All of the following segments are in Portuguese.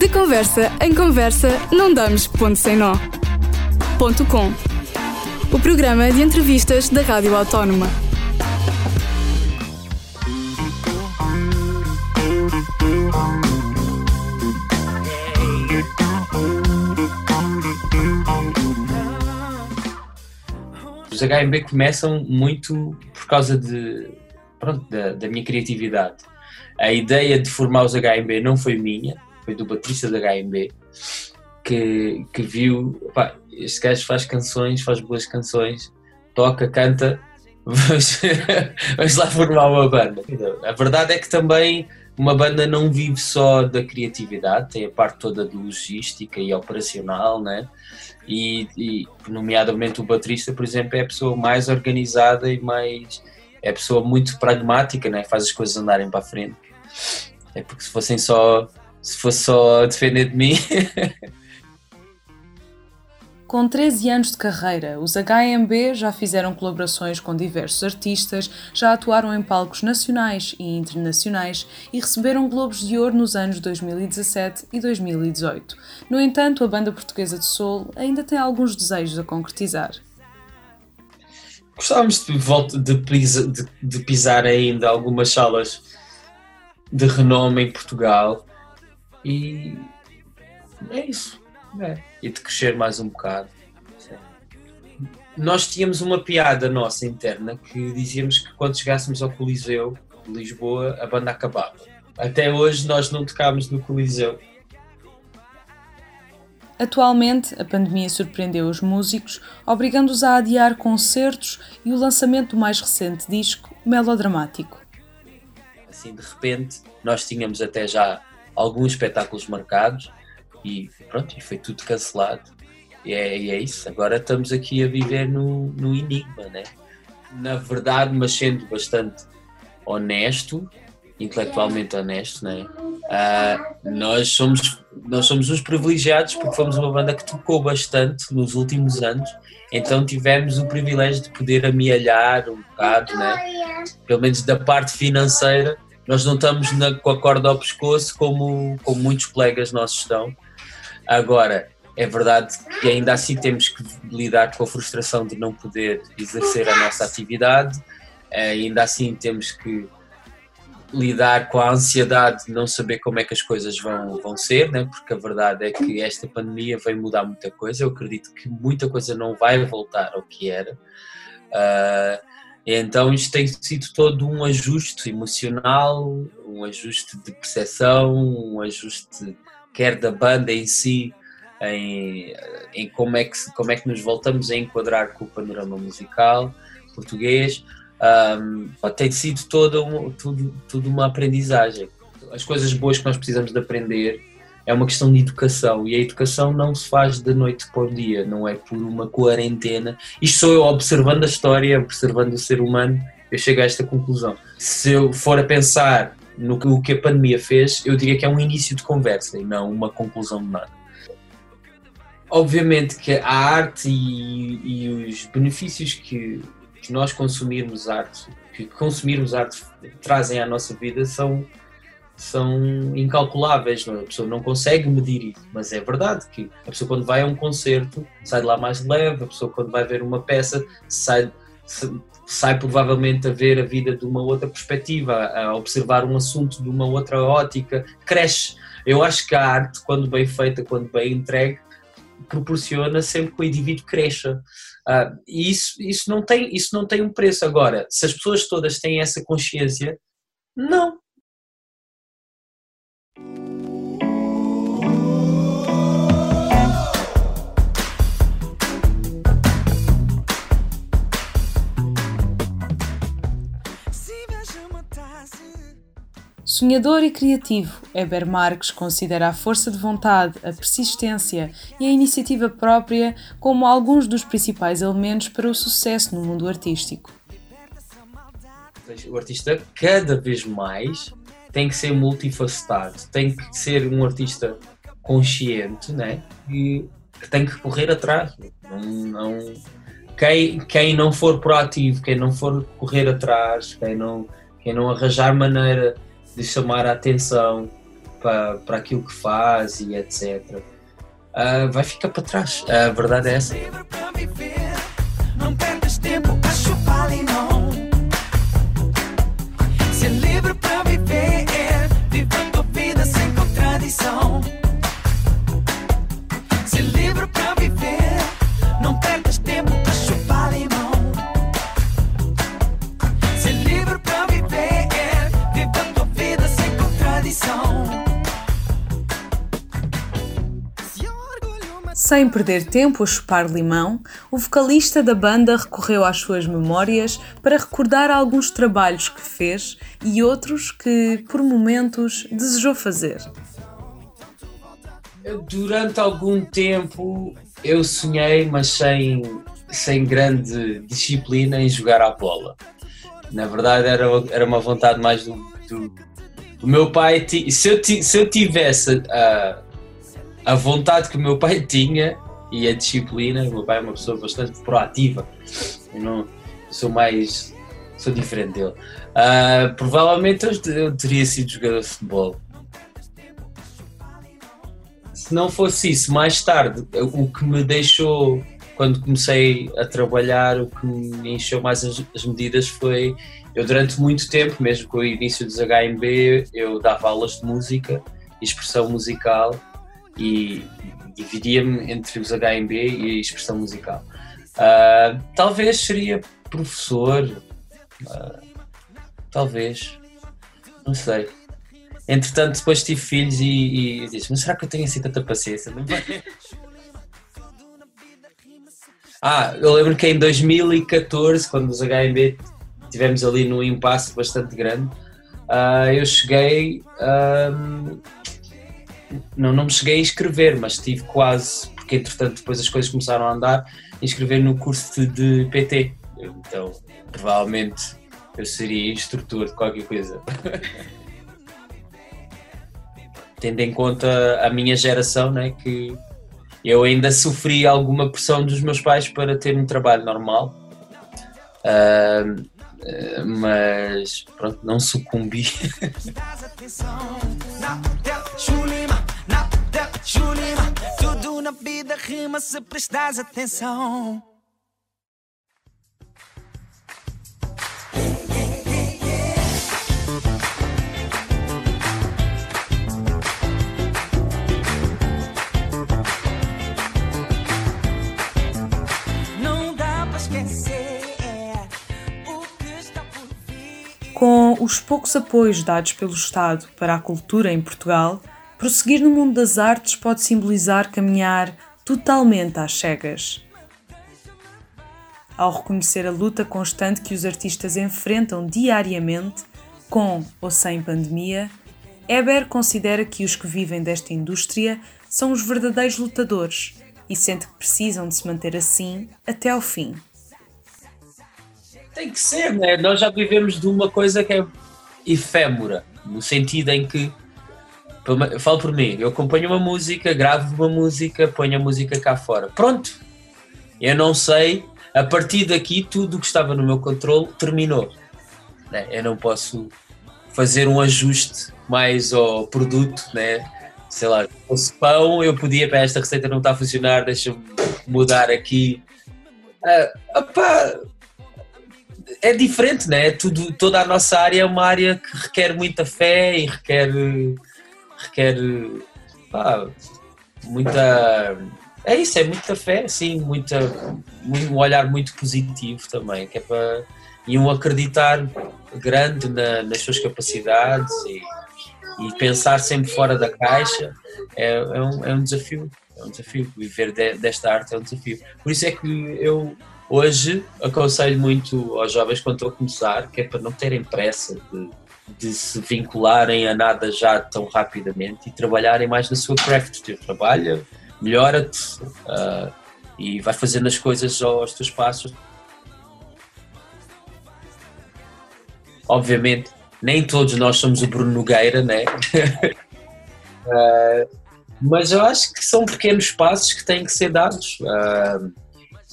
De conversa em conversa, não damos ponto sem nó. Ponto com. O programa de entrevistas da Rádio Autónoma. Os HMB começam muito por causa de, pronto, da, da minha criatividade. A ideia de formar os HMB não foi minha, foi do Batista da HMB, que, que viu, pá, este gajo faz canções, faz boas canções, toca, canta, vamos, lá formar uma banda. A verdade é que também uma banda não vive só da criatividade, tem a parte toda de logística e operacional, né? E, e nomeadamente o baterista, por exemplo, é a pessoa mais organizada e mais é a pessoa muito pragmática, né? Faz as coisas andarem para a frente. É porque se fossem só se fosse só defender de mim. Com 13 anos de carreira, os HMB já fizeram colaborações com diversos artistas, já atuaram em palcos nacionais e internacionais e receberam Globos de Ouro nos anos 2017 e 2018. No entanto, a banda portuguesa de Soul ainda tem alguns desejos a concretizar. Gostávamos de, volta, de, pisar, de, de pisar ainda algumas salas de renome em Portugal e é isso. É. E de crescer mais um bocado. Sim. Nós tínhamos uma piada nossa interna que dizíamos que quando chegássemos ao Coliseu de Lisboa a banda acabava. Até hoje nós não tocámos no Coliseu. Atualmente, a pandemia surpreendeu os músicos, obrigando-os a adiar concertos e o lançamento do mais recente disco, Melodramático. Assim, de repente, nós tínhamos até já alguns espetáculos marcados e pronto, e foi tudo cancelado. E é, e é isso, agora estamos aqui a viver no, no enigma, né? Na verdade, mas sendo bastante honesto, intelectualmente honesto, né? Uh, nós, somos, nós somos uns privilegiados porque fomos uma banda que tocou bastante nos últimos anos, então tivemos o privilégio de poder amealhar um bocado, né? pelo menos da parte financeira, nós não estamos na, com a corda ao pescoço como, como muitos colegas nossos estão. Agora, é verdade que ainda assim temos que lidar com a frustração de não poder exercer a nossa atividade, eh, ainda assim temos que lidar com a ansiedade de não saber como é que as coisas vão, vão ser, né? porque a verdade é que esta pandemia vai mudar muita coisa. Eu acredito que muita coisa não vai voltar ao que era. Uh, então isto tem sido todo um ajuste emocional, um ajuste de percepção, um ajuste quer da banda em si, em, em como, é que, como é que nos voltamos a enquadrar com o panorama musical português. Um, tem sido toda um, tudo, tudo uma aprendizagem. As coisas boas que nós precisamos de aprender é uma questão de educação e a educação não se faz de noite para o dia, não é por uma quarentena. Isto sou eu observando a história, observando o ser humano, eu chego a esta conclusão. Se eu for a pensar no que, o que a pandemia fez, eu diria que é um início de conversa e não uma conclusão de nada. Obviamente que a arte e, e os benefícios que, que nós consumirmos arte, que consumirmos arte trazem à nossa vida são são incalculáveis, não? É? a pessoa não consegue medir isso, mas é verdade que a pessoa quando vai a um concerto sai de lá mais leve, a pessoa quando vai ver uma peça sai, sai provavelmente a ver a vida de uma outra perspectiva, a observar um assunto de uma outra ótica, cresce. Eu acho que a arte, quando bem feita, quando bem entregue, proporciona sempre que o indivíduo cresça. Uh, e isso, isso, não tem, isso não tem um preço. Agora, se as pessoas todas têm essa consciência, não, Sonhador e criativo, Heber Marques considera a força de vontade, a persistência e a iniciativa própria como alguns dos principais elementos para o sucesso no mundo artístico. O artista, cada vez mais, tem que ser multifacetado, tem que ser um artista consciente, né? E tem que correr atrás. Não, não, quem, quem não for proativo, quem não for correr atrás, quem não, quem não arranjar maneira de chamar a atenção para, para aquilo que faz e etc., uh, ah, vai ficar para trás. A verdade é essa. Sem perder tempo a chupar limão, o vocalista da banda recorreu às suas memórias para recordar alguns trabalhos que fez e outros que, por momentos, desejou fazer. Durante algum tempo eu sonhei, mas sem, sem grande disciplina, em jogar à bola. Na verdade, era, era uma vontade mais do, do, do meu pai. Se eu, se eu tivesse a, a vontade que o meu pai tinha e a disciplina, o meu pai é uma pessoa bastante proativa. Eu, não, sou mais. sou diferente dele. Uh, provavelmente eu, eu teria sido jogador de futebol se não fosse isso, mais tarde, o que me deixou, quando comecei a trabalhar, o que me encheu mais as, as medidas foi. Eu, durante muito tempo, mesmo com o início dos HMB, eu dava aulas de música, expressão musical e dividia-me entre os HMB e a expressão musical. Uh, talvez seria professor, uh, talvez, não sei. Entretanto, depois tive filhos e, e disse: Mas será que eu tenho assim tanta paciência? ah, eu lembro que em 2014, quando os HMB tivemos ali num impasse bastante grande, uh, eu cheguei. Não, não me cheguei a inscrever, mas tive quase, porque entretanto depois as coisas começaram a andar, inscrever no curso de, de PT. Então, provavelmente eu seria instrutor de qualquer coisa. tendo em conta a minha geração, né, que eu ainda sofri alguma pressão dos meus pais para ter um trabalho normal, uh, mas pronto, não sucumbi. Tudo na vida rima se prestas atenção. Com os poucos apoios dados pelo Estado para a cultura em Portugal, prosseguir no mundo das artes pode simbolizar caminhar totalmente às cegas. Ao reconhecer a luta constante que os artistas enfrentam diariamente, com ou sem pandemia, Eber considera que os que vivem desta indústria são os verdadeiros lutadores e sente que precisam de se manter assim até ao fim. Tem que ser, né? Nós já vivemos de uma coisa que é efêmera, no sentido em que eu falo por mim, eu acompanho uma música, gravo uma música, ponho a música cá fora. Pronto. Eu não sei, a partir daqui tudo o que estava no meu controle terminou. Né? Eu não posso fazer um ajuste mais ao produto, né? Sei lá, fosse pão, eu podia para esta receita não está a funcionar, deixa-me mudar aqui. Uh, opa, é diferente, né? Tudo, toda a nossa área é uma área que requer muita fé e requer, requer pá, muita. É isso, é muita fé, sim, muita, um olhar muito positivo também, que é para. E um acreditar grande na, nas suas capacidades e, e, pensar sempre fora da caixa é, é, um, é um desafio. É um desafio. Viver de, desta arte é um desafio. Por isso é que eu Hoje aconselho muito aos jovens quando estão a começar, que é para não terem pressa de, de se vincularem a nada já tão rapidamente e trabalharem mais na sua craft. Tu trabalha, melhora-te uh, e vai fazendo as coisas aos teus passos. Obviamente, nem todos nós somos o Bruno Nogueira, né? uh, mas eu acho que são pequenos passos que têm que ser dados. Uh,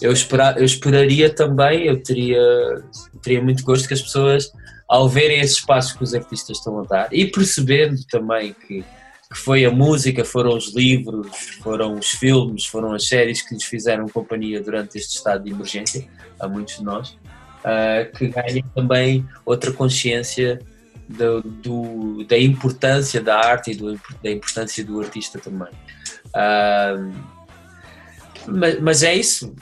eu, esperar, eu esperaria também, eu teria, teria muito gosto que as pessoas, ao verem esses passos que os artistas estão a dar e percebendo também que que foi a música, foram os livros, foram os filmes, foram as séries que lhes fizeram companhia durante este estado de emergência, a muitos de nós, uh, que ganham também outra consciência do, do, da importância da arte e do, da importância do artista também. Uh, mas, mas, é isso.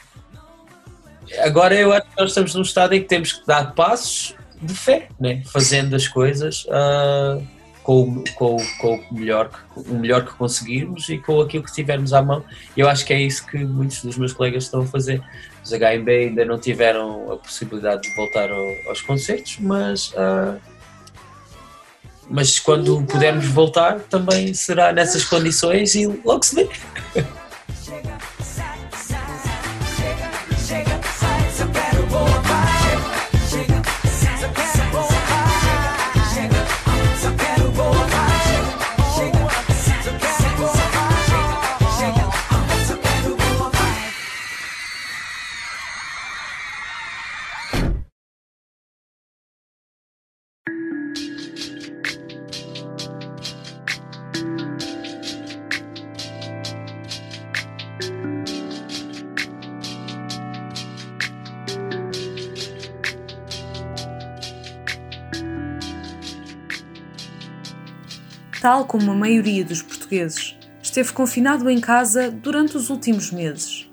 Agora eu acho que nós estamos num estado em que temos que dar passos de fé, né? fazendo as coisas uh, com, com, com, o, melhor que, o melhor que conseguirmos e com aquilo que tivermos à mão. Eu acho que é isso que muitos dos meus colegas estão a fazer. Os HMB ainda não tiveram a possibilidade de voltar ao, aos concertos, mas. Uh, mas quando pudermos voltar também será nessas condições e logo se vê. tal como a maioria dos portugueses, esteve confinado em casa durante os últimos meses.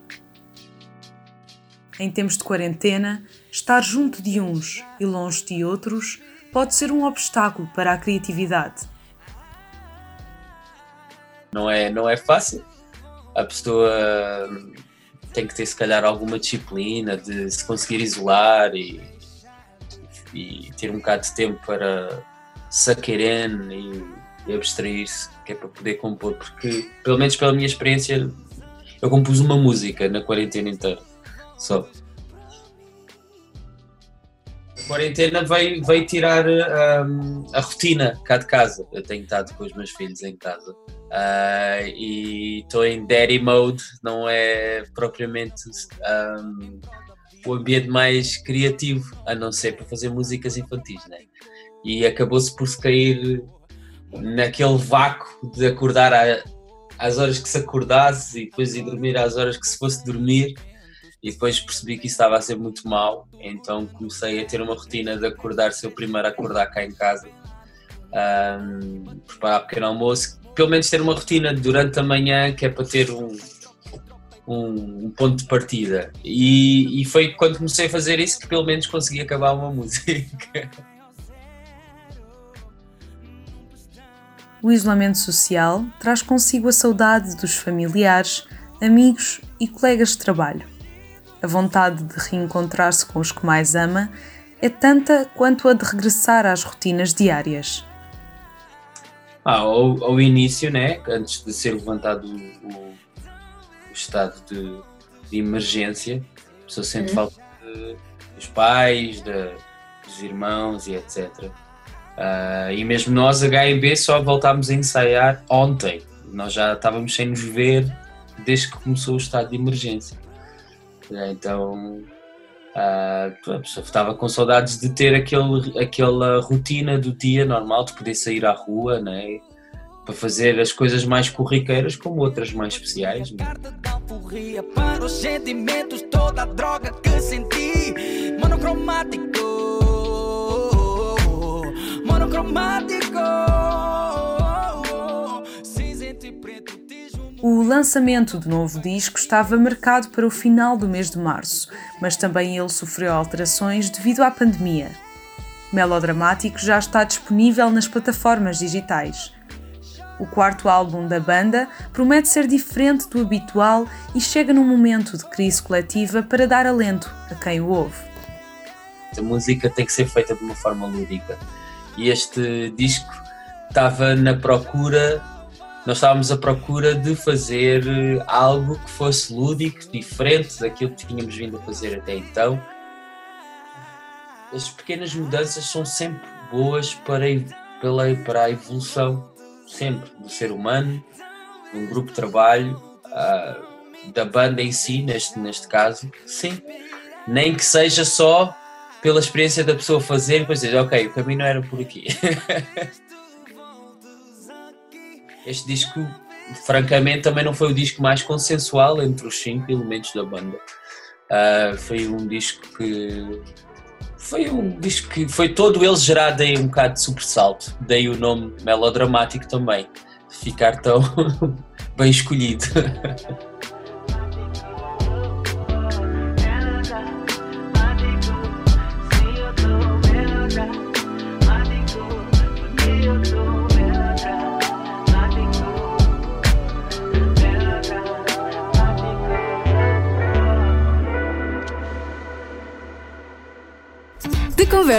Em tempos de quarentena, estar junto de uns e longe de outros pode ser um obstáculo para a criatividade. Não é, não é fácil. A pessoa tem que ter, se calhar, alguma disciplina de se conseguir isolar e, e ter um bocado de tempo para se querer e e abstrair-se, que é para poder compor, porque, pelo menos pela minha experiência, eu compus uma música na quarentena inteira, só. A quarentena veio, veio tirar um, a rotina cá de casa. Eu tenho estado com os meus filhos em casa. Uh, e estou em daddy mode, não é propriamente um, o ambiente mais criativo, a não ser para fazer músicas infantis, né? E acabou-se por se cair naquele vácuo de acordar às horas que se acordasse e depois ir dormir às horas que se fosse dormir e depois percebi que isso estava a ser muito mal, então comecei a ter uma rotina de acordar, ser o primeiro a acordar cá em casa, um, preparar pequeno almoço, pelo menos ter uma rotina durante a manhã que é para ter um, um, um ponto de partida. E, e foi quando comecei a fazer isso que pelo menos consegui acabar uma música. O isolamento social traz consigo a saudade dos familiares, amigos e colegas de trabalho. A vontade de reencontrar-se com os que mais ama é tanta quanto a de regressar às rotinas diárias. Ah, ao, ao início, né, antes de ser levantado o, o, estado de, de, emergência, a pessoa sente uhum. falta de, dos pais, de, dos irmãos e etc. Uh, e mesmo nós, HMB, só voltámos a ensaiar ontem. Nós já estávamos sem nos ver desde que começou o estado de emergência. Então, uh, a pessoa estava com saudades de ter aquele, aquela rotina do dia normal, de poder sair à rua, né? para fazer as coisas mais corriqueiras como outras mais especiais. Né? Para os sentimentos, toda a droga que senti, monocromático o lançamento do novo disco estava marcado para o final do mês de março, mas também ele sofreu alterações devido à pandemia. Melodramático já está disponível nas plataformas digitais. O quarto álbum da banda promete ser diferente do habitual e chega num momento de crise coletiva para dar alento a quem o ouve. A música tem que ser feita de uma forma lúdica e este disco estava na procura, nós estávamos à procura de fazer eh, algo que fosse lúdico, diferente daquilo que tínhamos vindo a fazer até então. As pequenas mudanças são sempre boas para, pela, para a evolução, sempre, do ser humano, de um grupo de trabalho, uh, da banda em si, neste, neste caso, sim. Nem que seja só pela experiência da pessoa fazer e depois dizer, ok, o caminho era por aqui. este disco, francamente, também não foi o disco mais consensual entre os cinco elementos da banda. Uh, foi um disco que foi um disco que foi todo ele gerado em um bocado de sobressalto. Dei o nome melodramático também, ficar tão bem escolhido.